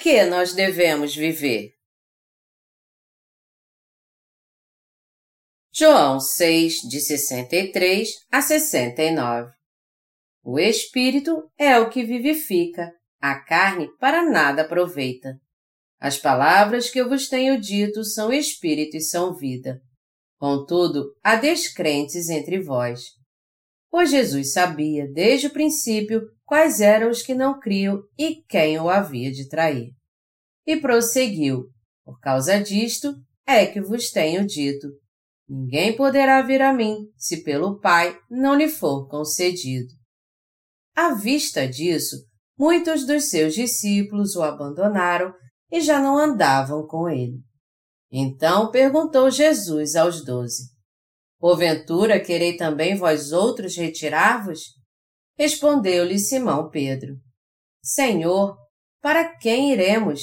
que nós devemos viver? João 6, de 63 a 69 O Espírito é o que vivifica, a carne para nada aproveita. As palavras que eu vos tenho dito são Espírito e são vida. Contudo, há descrentes entre vós. Pois Jesus sabia, desde o princípio, quais eram os que não criam e quem o havia de trair. E prosseguiu: Por causa disto é que vos tenho dito: Ninguém poderá vir a mim se pelo Pai não lhe for concedido. À vista disso, muitos dos seus discípulos o abandonaram e já não andavam com ele. Então perguntou Jesus aos doze: Porventura querei também vós outros retirar-vos? Respondeu-lhe Simão Pedro: Senhor, para quem iremos?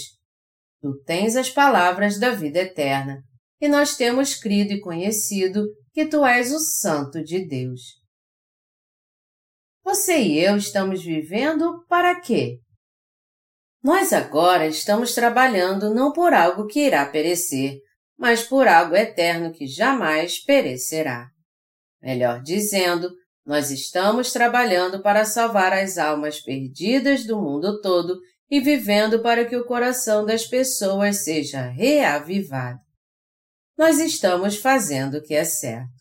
Tu tens as palavras da vida eterna, e nós temos crido e conhecido que tu és o Santo de Deus. Você e eu estamos vivendo para quê? Nós agora estamos trabalhando não por algo que irá perecer, mas por algo eterno que jamais perecerá. Melhor dizendo, nós estamos trabalhando para salvar as almas perdidas do mundo todo e vivendo para que o coração das pessoas seja reavivado. Nós estamos fazendo o que é certo.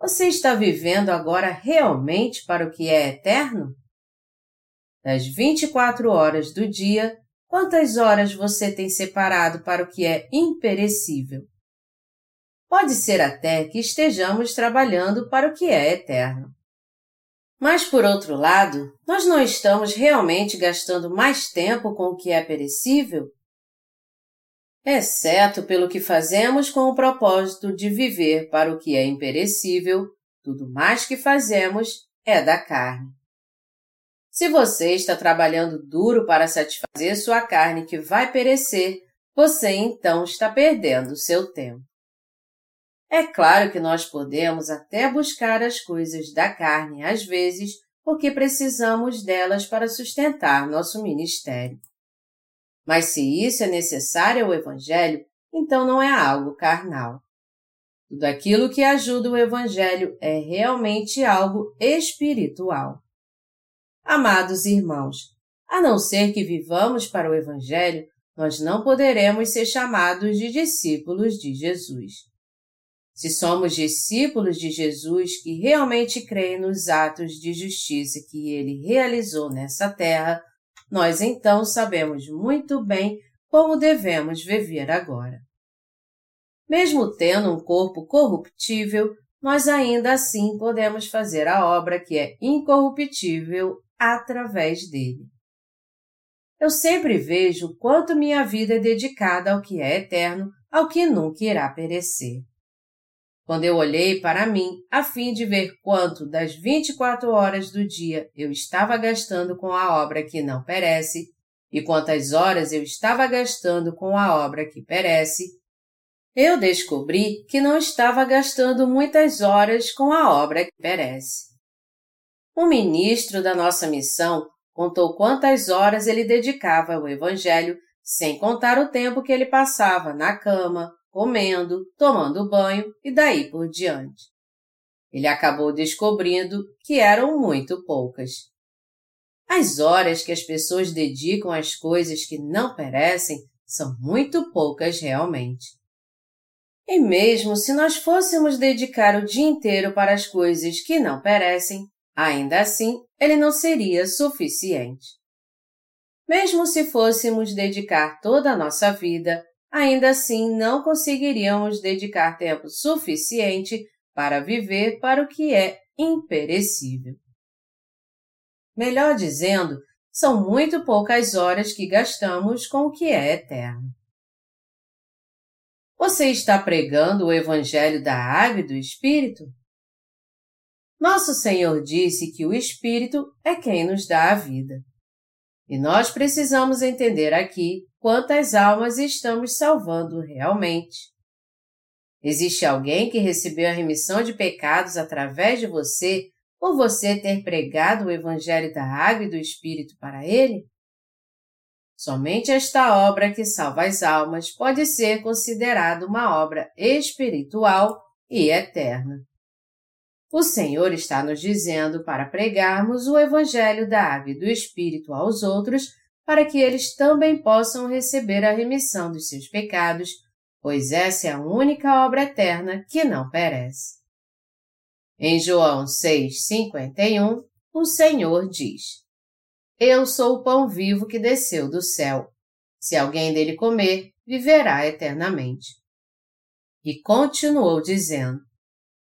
Você está vivendo agora realmente para o que é eterno? Das 24 horas do dia, quantas horas você tem separado para o que é imperecível? Pode ser até que estejamos trabalhando para o que é eterno. Mas, por outro lado, nós não estamos realmente gastando mais tempo com o que é perecível? Exceto pelo que fazemos com o propósito de viver para o que é imperecível, tudo mais que fazemos é da carne. Se você está trabalhando duro para satisfazer sua carne que vai perecer, você então está perdendo seu tempo. É claro que nós podemos até buscar as coisas da carne às vezes, porque precisamos delas para sustentar nosso ministério. Mas se isso é necessário ao Evangelho, então não é algo carnal. Tudo aquilo que ajuda o Evangelho é realmente algo espiritual. Amados irmãos, a não ser que vivamos para o Evangelho, nós não poderemos ser chamados de discípulos de Jesus. Se somos discípulos de Jesus que realmente creem nos atos de justiça que ele realizou nessa terra, nós então sabemos muito bem como devemos viver agora. Mesmo tendo um corpo corruptível, nós ainda assim podemos fazer a obra que é incorruptível através dele. Eu sempre vejo quanto minha vida é dedicada ao que é eterno, ao que nunca irá perecer. Quando eu olhei para mim, a fim de ver quanto das 24 horas do dia eu estava gastando com a obra que não perece e quantas horas eu estava gastando com a obra que perece, eu descobri que não estava gastando muitas horas com a obra que perece. Um ministro da nossa missão contou quantas horas ele dedicava ao Evangelho, sem contar o tempo que ele passava na cama, comendo, tomando banho e daí por diante. Ele acabou descobrindo que eram muito poucas. As horas que as pessoas dedicam às coisas que não perecem são muito poucas realmente. E mesmo se nós fôssemos dedicar o dia inteiro para as coisas que não perecem, Ainda assim, ele não seria suficiente. Mesmo se fôssemos dedicar toda a nossa vida, ainda assim não conseguiríamos dedicar tempo suficiente para viver para o que é imperecível. Melhor dizendo, são muito poucas horas que gastamos com o que é eterno. Você está pregando o Evangelho da Água e do Espírito? Nosso Senhor disse que o Espírito é quem nos dá a vida. E nós precisamos entender aqui quantas almas estamos salvando realmente. Existe alguém que recebeu a remissão de pecados através de você por você ter pregado o Evangelho da Água e do Espírito para ele? Somente esta obra que salva as almas pode ser considerada uma obra espiritual e eterna. O Senhor está nos dizendo para pregarmos o Evangelho da Água e do Espírito aos outros, para que eles também possam receber a remissão dos seus pecados, pois essa é a única obra eterna que não perece. Em João 6,51, o Senhor diz: Eu sou o pão vivo que desceu do céu. Se alguém dele comer, viverá eternamente. E continuou dizendo: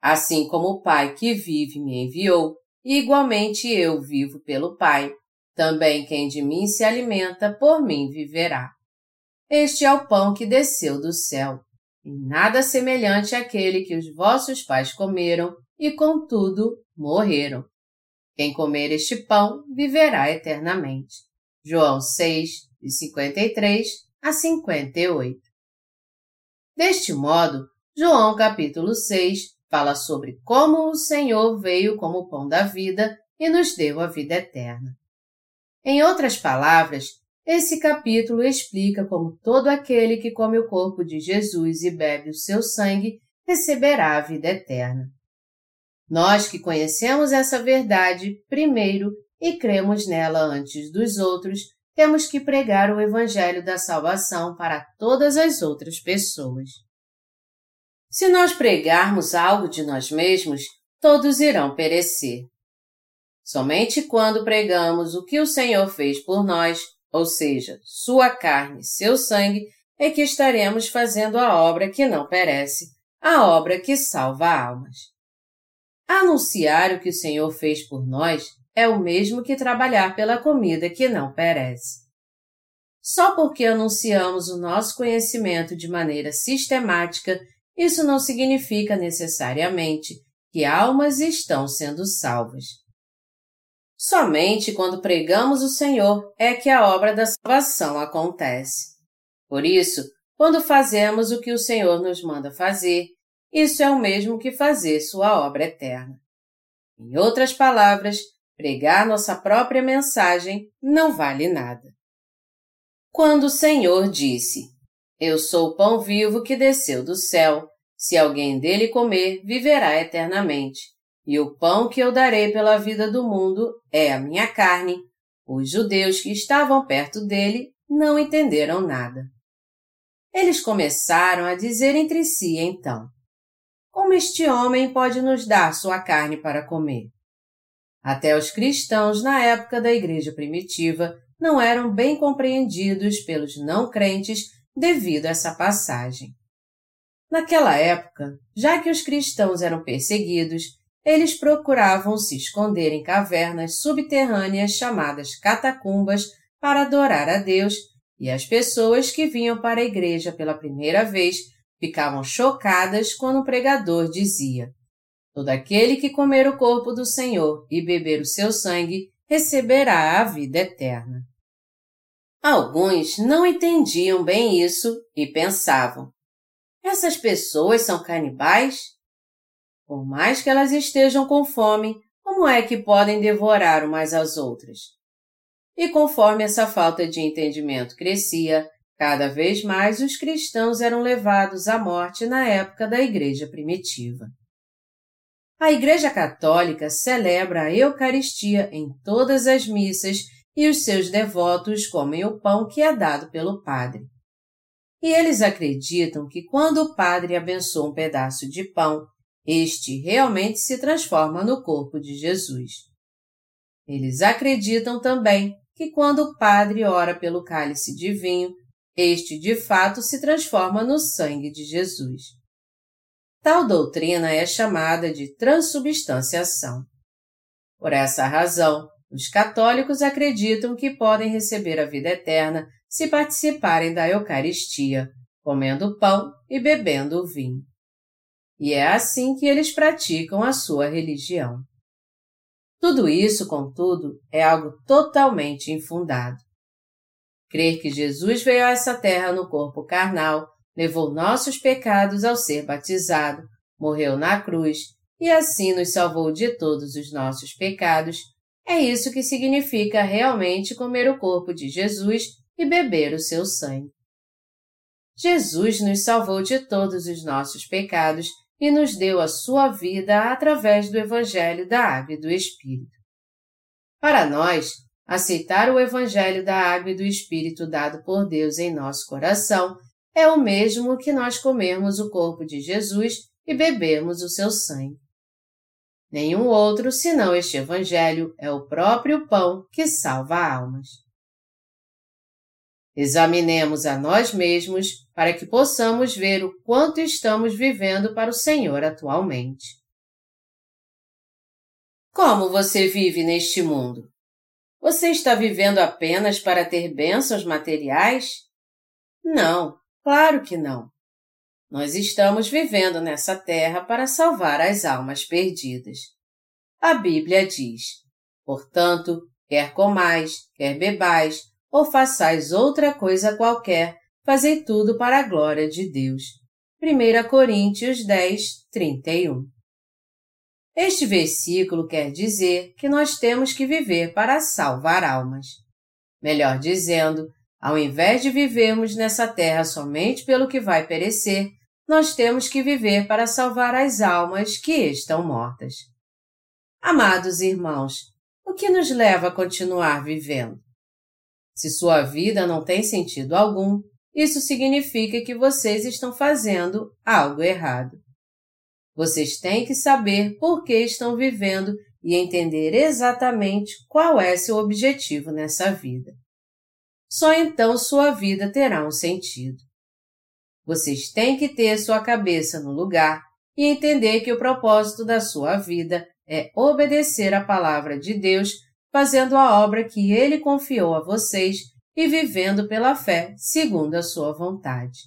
Assim como o Pai que vive me enviou, igualmente eu vivo pelo Pai, também quem de mim se alimenta por mim viverá. Este é o pão que desceu do céu, e nada semelhante àquele que os vossos pais comeram e, contudo, morreram. Quem comer este pão viverá eternamente. João 6, de 53 a 58. Deste modo, João capítulo 6 fala sobre como o Senhor veio como pão da vida e nos deu a vida eterna. Em outras palavras, esse capítulo explica como todo aquele que come o corpo de Jesus e bebe o seu sangue receberá a vida eterna. Nós que conhecemos essa verdade primeiro e cremos nela antes dos outros, temos que pregar o Evangelho da salvação para todas as outras pessoas. Se nós pregarmos algo de nós mesmos, todos irão perecer. Somente quando pregamos o que o Senhor fez por nós, ou seja, sua carne, seu sangue, é que estaremos fazendo a obra que não perece, a obra que salva almas. Anunciar o que o Senhor fez por nós é o mesmo que trabalhar pela comida que não perece. Só porque anunciamos o nosso conhecimento de maneira sistemática, isso não significa necessariamente que almas estão sendo salvas. Somente quando pregamos o Senhor é que a obra da salvação acontece. Por isso, quando fazemos o que o Senhor nos manda fazer, isso é o mesmo que fazer sua obra eterna. Em outras palavras, pregar nossa própria mensagem não vale nada. Quando o Senhor disse: Eu sou o pão vivo que desceu do céu, se alguém dele comer, viverá eternamente, e o pão que eu darei pela vida do mundo é a minha carne, os judeus que estavam perto dele não entenderam nada. Eles começaram a dizer entre si então: como este homem pode nos dar sua carne para comer? Até os cristãos na época da igreja primitiva não eram bem compreendidos pelos não crentes devido a essa passagem. Naquela época, já que os cristãos eram perseguidos, eles procuravam se esconder em cavernas subterrâneas chamadas catacumbas para adorar a Deus, e as pessoas que vinham para a igreja pela primeira vez ficavam chocadas quando o pregador dizia: Todo aquele que comer o corpo do Senhor e beber o seu sangue receberá a vida eterna. Alguns não entendiam bem isso e pensavam: essas pessoas são canibais? Por mais que elas estejam com fome, como é que podem devorar umas às outras? E conforme essa falta de entendimento crescia, Cada vez mais os cristãos eram levados à morte na época da Igreja primitiva. A Igreja Católica celebra a Eucaristia em todas as missas e os seus devotos comem o pão que é dado pelo Padre. E eles acreditam que quando o Padre abençoa um pedaço de pão, este realmente se transforma no corpo de Jesus. Eles acreditam também que quando o Padre ora pelo cálice de vinho, este, de fato, se transforma no sangue de Jesus. Tal doutrina é chamada de transubstanciação. Por essa razão, os católicos acreditam que podem receber a vida eterna se participarem da Eucaristia, comendo pão e bebendo vinho. E é assim que eles praticam a sua religião. Tudo isso, contudo, é algo totalmente infundado. Crer que Jesus veio a essa terra no corpo carnal, levou nossos pecados ao ser batizado, morreu na cruz e assim nos salvou de todos os nossos pecados, é isso que significa realmente comer o corpo de Jesus e beber o seu sangue. Jesus nos salvou de todos os nossos pecados e nos deu a sua vida através do Evangelho da Água e do Espírito. Para nós, aceitar o Evangelho da Água e do Espírito dado por Deus em nosso coração é o mesmo que nós comermos o corpo de Jesus e bebermos o seu sangue. Nenhum outro senão este Evangelho é o próprio pão que salva almas. Examinemos a nós mesmos para que possamos ver o quanto estamos vivendo para o Senhor atualmente. Como você vive neste mundo? Você está vivendo apenas para ter bênçãos materiais? Não, claro que não. Nós estamos vivendo nessa terra para salvar as almas perdidas. A Bíblia diz: Portanto, quer comais, quer bebais, ou façais outra coisa qualquer, fazei tudo para a glória de Deus. 1 Coríntios 10, 31 Este versículo quer dizer que nós temos que viver para salvar almas. Melhor dizendo, ao invés de vivermos nessa terra somente pelo que vai perecer, nós temos que viver para salvar as almas que estão mortas. Amados irmãos, o que nos leva a continuar vivendo? Se sua vida não tem sentido algum, isso significa que vocês estão fazendo algo errado. Vocês têm que saber por que estão vivendo e entender exatamente qual é seu objetivo nessa vida. Só então sua vida terá um sentido. Vocês têm que ter sua cabeça no lugar e entender que o propósito da sua vida é obedecer à palavra de Deus, fazendo a obra que ele confiou a vocês e vivendo pela fé segundo a sua vontade.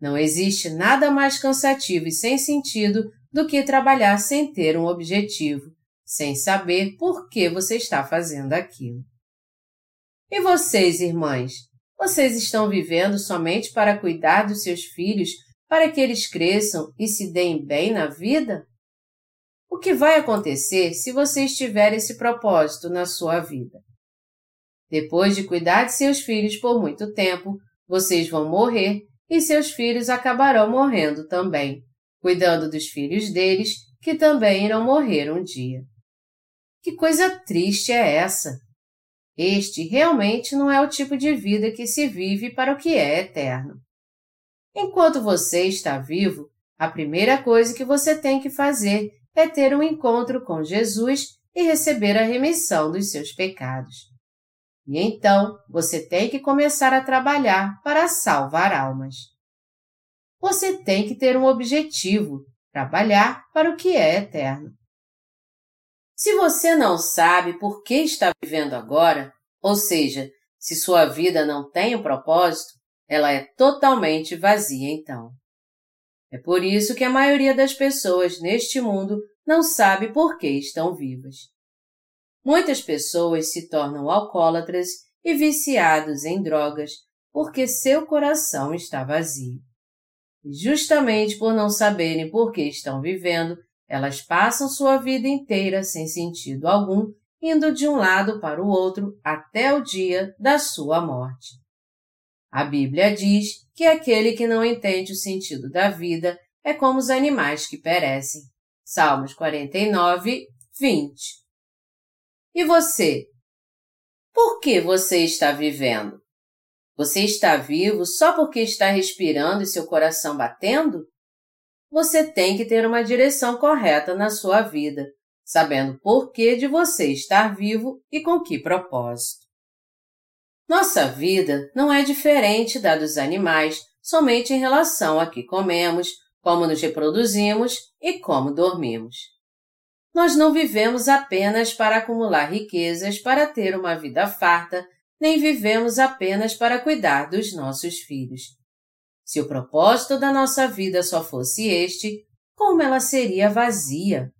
Não existe nada mais cansativo e sem sentido do que trabalhar sem ter um objetivo, sem saber por que você está fazendo aquilo. E vocês, irmãs, vocês estão vivendo somente para cuidar dos seus filhos para que eles cresçam e se deem bem na vida? O que vai acontecer se vocês tiverem esse propósito na sua vida? Depois de cuidar de seus filhos por muito tempo, vocês vão morrer e seus filhos acabarão morrendo também, cuidando dos filhos deles, que também irão morrer um dia. Que coisa triste é essa! Este realmente não é o tipo de vida que se vive para o que é eterno. Enquanto você está vivo, a primeira coisa que você tem que fazer é ter um encontro com Jesus e receber a remissão dos seus pecados. E então você tem que começar a trabalhar para salvar almas. Você tem que ter um objetivo, trabalhar para o que é eterno. Se você não sabe por que está vivendo agora, ou seja, se sua vida não tem um propósito, ela é totalmente vazia então. É por isso que a maioria das pessoas neste mundo não sabe por que estão vivas. Muitas pessoas se tornam alcoólatras e viciados em drogas porque seu coração está vazio. E justamente por não saberem por que estão vivendo, elas passam sua vida inteira sem sentido algum, indo de um lado para o outro até o dia da sua morte. A Bíblia diz que aquele que não entende o sentido da vida é como os animais que perecem. Salmos 49, 20. E você? Por que você está vivendo? Você está vivo só porque está respirando e seu coração batendo? Você tem que ter uma direção correta na sua vida, sabendo por que de você estar vivo e com que propósito. Nossa vida não é diferente da dos animais somente em relação a que comemos, como nos reproduzimos e como dormimos. Nós não vivemos apenas para acumular riquezas para ter uma vida farta, nem vivemos apenas para cuidar dos nossos filhos. Se o propósito da nossa vida só fosse este, como ela seria vazia?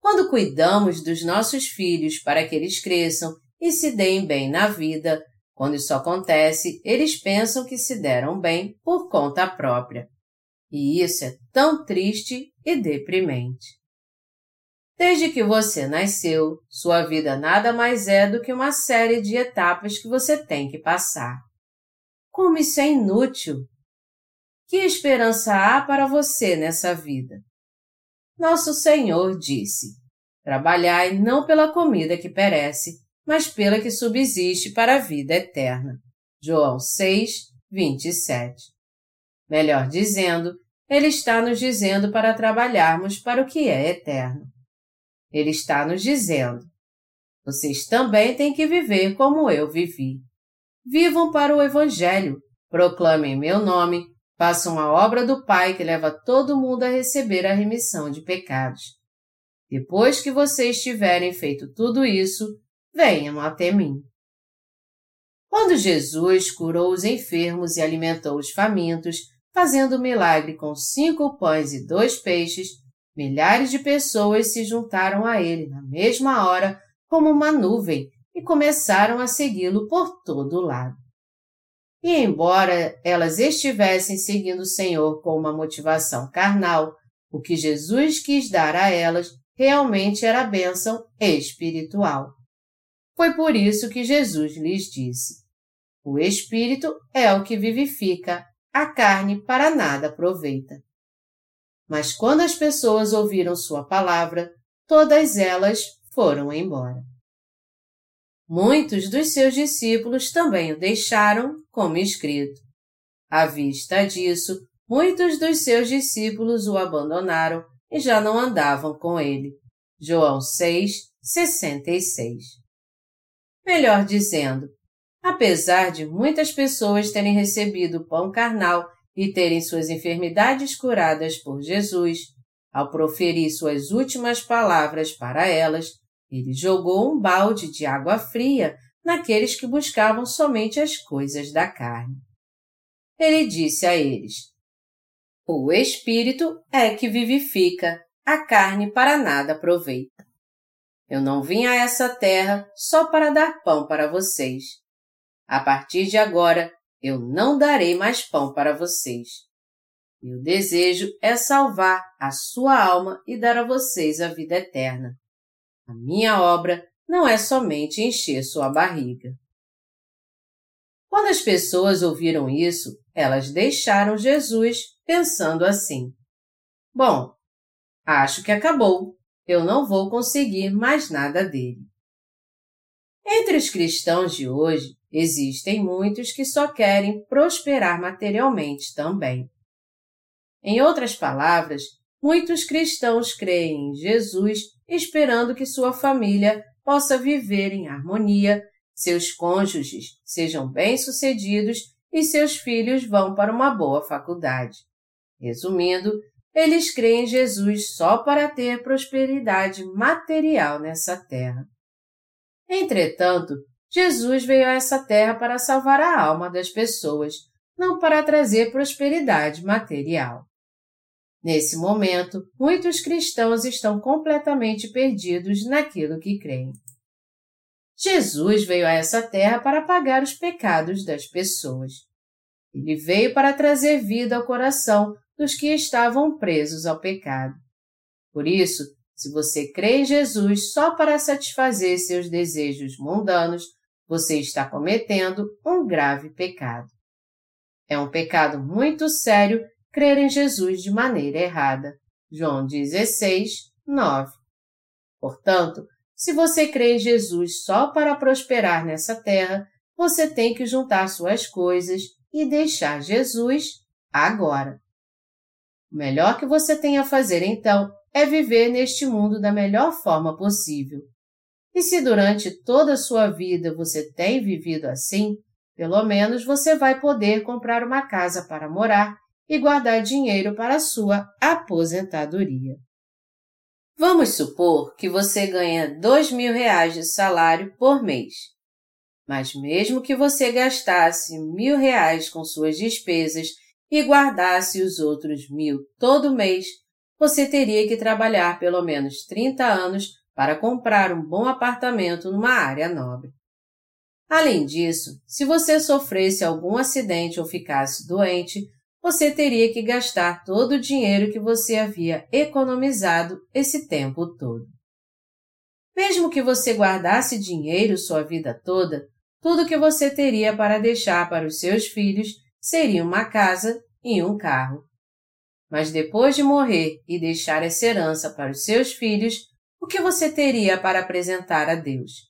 Quando cuidamos dos nossos filhos para que eles cresçam e se deem bem na vida, quando isso acontece, eles pensam que se deram bem por conta própria. E isso é tão triste e deprimente. Desde que você nasceu, sua vida nada mais é do que uma série de etapas que você tem que passar. Como isso é inútil! Que esperança há para você nessa vida? Nosso Senhor disse: Trabalhai não pela comida que perece, mas pela que subsiste para a vida eterna. João 6, 27. Melhor dizendo, ele está nos dizendo para trabalharmos para o que é eterno. Ele está nos dizendo: vocês também têm que viver como eu vivi. Vivam para o Evangelho, proclamem meu nome, façam a obra do Pai que leva todo mundo a receber a remissão de pecados. Depois que vocês tiverem feito tudo isso, venham até mim. Quando Jesus curou os enfermos e alimentou os famintos, fazendo o milagre com cinco pães e dois peixes, milhares de pessoas se juntaram a ele na mesma hora como uma nuvem e começaram a segui-lo por todo lado. E embora elas estivessem seguindo o Senhor com uma motivação carnal, o que Jesus quis dar a elas realmente era bênção espiritual. Foi por isso que Jesus lhes disse: O Espírito é o que vivifica, a carne para nada aproveita. Mas quando as pessoas ouviram sua palavra, todas elas foram embora. Muitos dos seus discípulos também o deixaram, como escrito. À vista disso, muitos dos seus discípulos o abandonaram e já não andavam com ele. João 6, 66 melhor dizendo, apesar de muitas pessoas terem recebido o pão carnal e terem suas enfermidades curadas por Jesus, ao proferir suas últimas palavras para elas, ele jogou um balde de água fria naqueles que buscavam somente as coisas da carne. Ele disse a eles: O Espírito é que vivifica, a carne para nada aproveita. Eu não vim a essa terra só para dar pão para vocês. A partir de agora, eu não darei mais pão para vocês. Meu desejo é salvar a sua alma e dar a vocês a vida eterna. A minha obra não é somente encher sua barriga. Quando as pessoas ouviram isso, elas deixaram Jesus pensando assim: Bom, acho que acabou eu não vou conseguir mais nada dele. Entre os cristãos de hoje, existem muitos que só querem prosperar materialmente também. Em outras palavras, muitos cristãos creem em Jesus esperando que sua família possa viver em harmonia, seus cônjuges sejam bem-sucedidos e seus filhos vão para uma boa faculdade. Resumindo, eles creem em Jesus só para ter prosperidade material nessa terra. Entretanto, Jesus veio a essa terra para salvar a alma das pessoas, não para trazer prosperidade material. Nesse momento, muitos cristãos estão completamente perdidos naquilo que creem. Jesus veio a essa terra para pagar os pecados das pessoas. Ele veio para trazer vida ao coração dos que estavam presos ao pecado. Por isso, se você crê em Jesus só para satisfazer seus desejos mundanos, você está cometendo um grave pecado. É um pecado muito sério crer em Jesus de maneira errada. João 16, 9. Portanto, se você crê em Jesus só para prosperar nessa terra, você tem que juntar suas coisas e deixar Jesus agora. O melhor que você tem a fazer então é viver neste mundo da melhor forma possível. E se durante toda a sua vida você tem vivido assim, pelo menos você vai poder comprar uma casa para morar e guardar dinheiro para sua aposentadoria. Vamos supor que você ganha mil reais de salário por mês. Mas mesmo que você gastasse mil reais com suas despesas e guardasse os outros mil todo mês, você teria que trabalhar pelo menos 30 anos para comprar um bom apartamento numa área nobre. Além disso, se você sofresse algum acidente ou ficasse doente, você teria que gastar todo o dinheiro que você havia economizado esse tempo todo. Mesmo que você guardasse dinheiro sua vida toda, tudo que você teria para deixar para os seus filhos seria uma casa e um carro. Mas depois de morrer e deixar essa herança para os seus filhos, o que você teria para apresentar a Deus?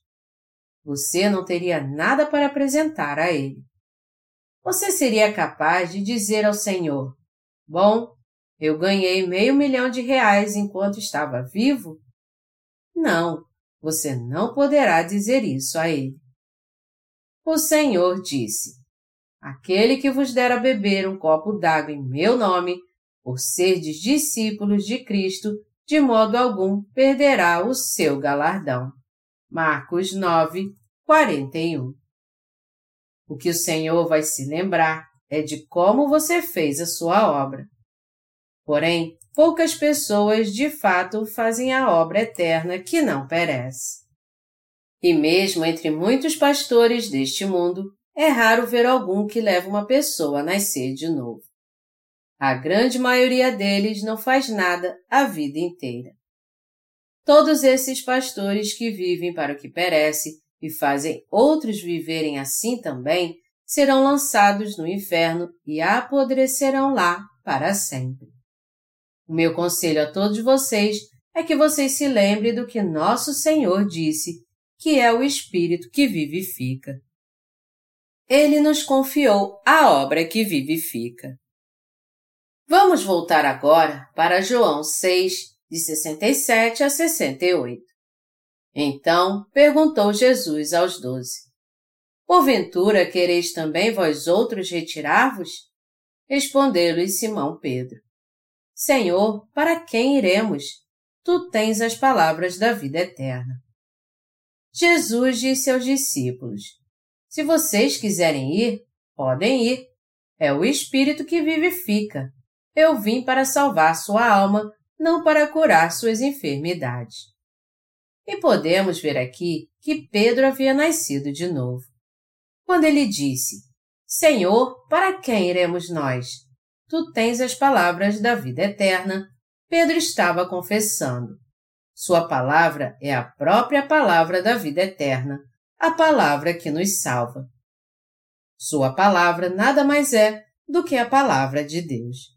Você não teria nada para apresentar a Ele. Você seria capaz de dizer ao Senhor: Bom, eu ganhei meio milhão de reais enquanto estava vivo? Não, você não poderá dizer isso a ele. O Senhor disse: Aquele que vos der a beber um copo d'água em meu nome, por serdes discípulos de Cristo, de modo algum perderá o seu galardão. Marcos 9, 41 o que o Senhor vai se lembrar é de como você fez a sua obra. Porém, poucas pessoas de fato fazem a obra eterna que não perece. E mesmo entre muitos pastores deste mundo, é raro ver algum que leva uma pessoa a nascer de novo. A grande maioria deles não faz nada a vida inteira. Todos esses pastores que vivem para o que perece e fazem outros viverem assim também, serão lançados no inferno e apodrecerão lá para sempre. O meu conselho a todos vocês é que vocês se lembrem do que nosso Senhor disse, que é o Espírito que vivifica. Ele nos confiou a obra que vivifica. Vamos voltar agora para João 6, de 67 a 68. Então perguntou Jesus aos doze: Porventura quereis também vós outros retirar-vos? Respondeu-lhes Simão Pedro: Senhor, para quem iremos? Tu tens as palavras da vida eterna. Jesus disse aos discípulos: Se vocês quiserem ir, podem ir. É o Espírito que vivifica. Eu vim para salvar sua alma, não para curar suas enfermidades. E podemos ver aqui que Pedro havia nascido de novo. Quando ele disse: Senhor, para quem iremos nós? Tu tens as palavras da vida eterna. Pedro estava confessando. Sua palavra é a própria palavra da vida eterna, a palavra que nos salva. Sua palavra nada mais é do que a palavra de Deus.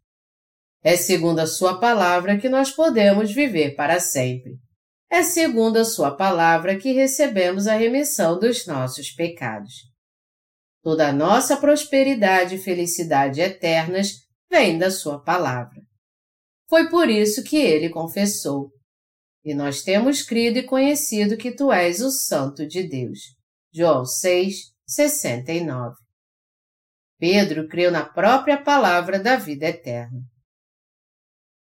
É segundo a sua palavra que nós podemos viver para sempre é segundo a Sua palavra que recebemos a remissão dos nossos pecados. Toda a nossa prosperidade e felicidade eternas vem da Sua palavra. Foi por isso que ele confessou: E nós temos crido e conhecido que Tu és o Santo de Deus. João 6, 69. Pedro creu na própria palavra da vida eterna.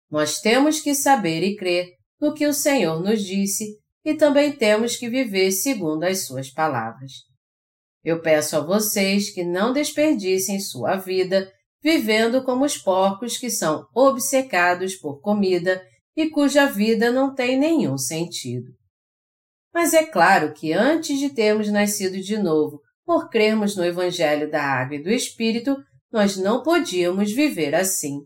Nós temos que saber e crer no que o Senhor nos disse e também temos que viver segundo as suas palavras. Eu peço a vocês que não desperdicem sua vida vivendo como os porcos que são obcecados por comida e cuja vida não tem nenhum sentido. Mas é claro que antes de termos nascido de novo, por crermos no Evangelho da Água e do Espírito, nós não podíamos viver assim.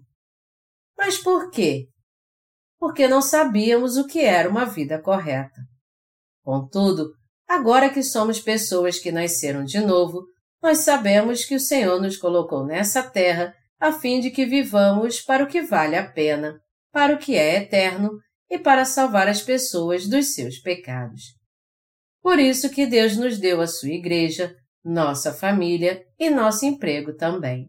Mas por quê? Porque não sabíamos o que era uma vida correta. Contudo, agora que somos pessoas que nasceram de novo, nós sabemos que o Senhor nos colocou nessa terra a fim de que vivamos para o que vale a pena, para o que é eterno e para salvar as pessoas dos seus pecados. Por isso que Deus nos deu a sua igreja, nossa família e nosso emprego também.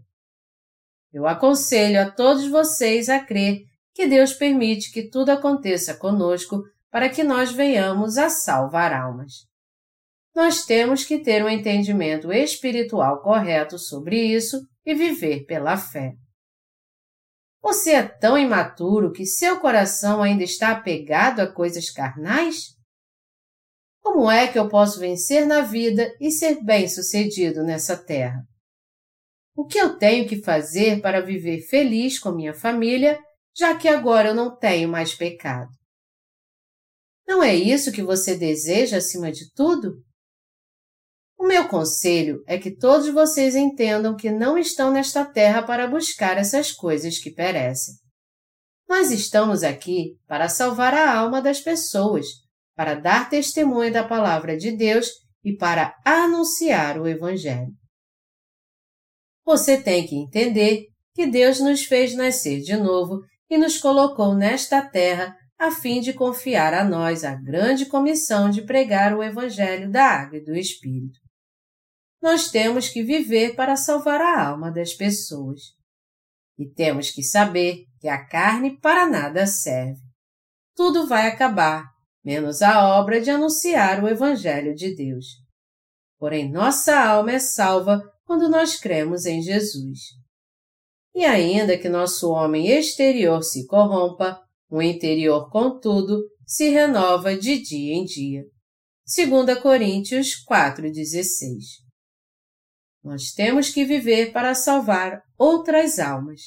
Eu aconselho a todos vocês a crer que Deus permite que tudo aconteça conosco para que nós venhamos a salvar almas. Nós temos que ter um entendimento espiritual correto sobre isso e viver pela fé. Você é tão imaturo que seu coração ainda está apegado a coisas carnais? Como é que eu posso vencer na vida e ser bem-sucedido nessa terra? O que eu tenho que fazer para viver feliz com minha família, já que agora eu não tenho mais pecado? Não é isso que você deseja acima de tudo? O meu conselho é que todos vocês entendam que não estão nesta terra para buscar essas coisas que perecem. Nós estamos aqui para salvar a alma das pessoas, para dar testemunho da palavra de Deus e para anunciar o Evangelho. Você tem que entender que Deus nos fez nascer de novo e nos colocou nesta terra a fim de confiar a nós a grande comissão de pregar o Evangelho da Água e do Espírito nós temos que viver para salvar a alma das pessoas. E temos que saber que a carne para nada serve. Tudo vai acabar, menos a obra de anunciar o Evangelho de Deus. Porém, nossa alma é salva quando nós cremos em Jesus. E ainda que nosso homem exterior se corrompa, o interior, contudo, se renova de dia em dia. 2 Coríntios 4,16 nós temos que viver para salvar outras almas.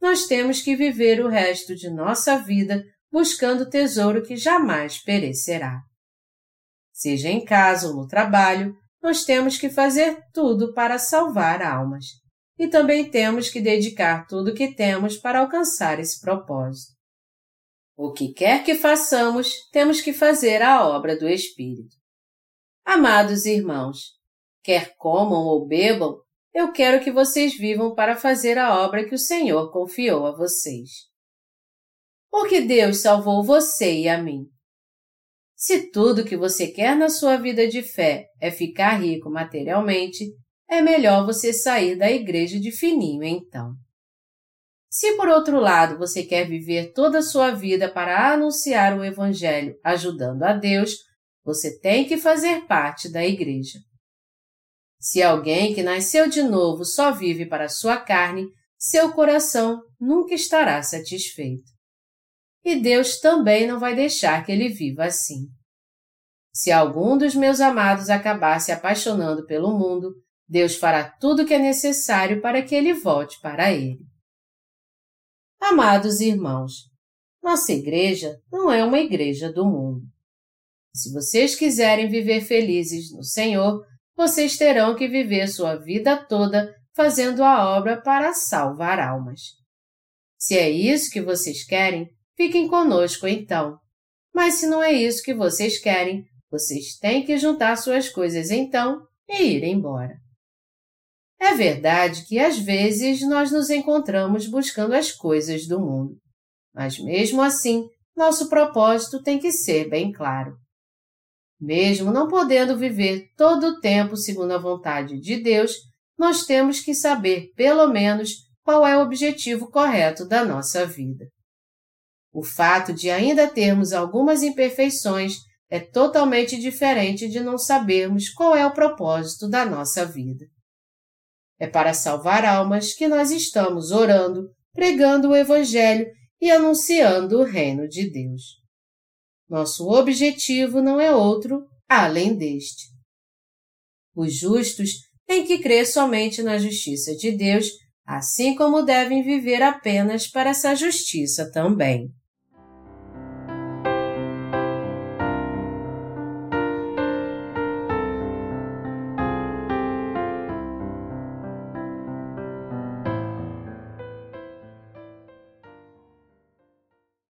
Nós temos que viver o resto de nossa vida buscando tesouro que jamais perecerá. Seja em casa ou no trabalho, nós temos que fazer tudo para salvar almas. E também temos que dedicar tudo o que temos para alcançar esse propósito. O que quer que façamos, temos que fazer a obra do Espírito. Amados irmãos, quer comam ou bebam, eu quero que vocês vivam para fazer a obra que o Senhor confiou a vocês. Porque Deus salvou você e a mim. Se tudo que você quer na sua vida de fé é ficar rico materialmente, é melhor você sair da igreja de fininho então. Se por outro lado você quer viver toda a sua vida para anunciar o Evangelho ajudando a Deus, você tem que fazer parte da igreja. Se alguém que nasceu de novo só vive para sua carne, seu coração nunca estará satisfeito. E Deus também não vai deixar que ele viva assim. Se algum dos meus amados acabar se apaixonando pelo mundo, Deus fará tudo o que é necessário para que ele volte para ele. Amados irmãos, nossa igreja não é uma igreja do mundo. Se vocês quiserem viver felizes no Senhor, vocês terão que viver sua vida toda fazendo a obra para salvar almas. Se é isso que vocês querem, fiquem conosco então. Mas se não é isso que vocês querem, vocês têm que juntar suas coisas então e ir embora. É verdade que às vezes nós nos encontramos buscando as coisas do mundo, mas mesmo assim, nosso propósito tem que ser bem claro. Mesmo não podendo viver todo o tempo segundo a vontade de Deus, nós temos que saber, pelo menos, qual é o objetivo correto da nossa vida. O fato de ainda termos algumas imperfeições é totalmente diferente de não sabermos qual é o propósito da nossa vida. É para salvar almas que nós estamos orando, pregando o Evangelho e anunciando o reino de Deus. Nosso objetivo não é outro além deste. Os justos têm que crer somente na justiça de Deus, assim como devem viver apenas para essa justiça também.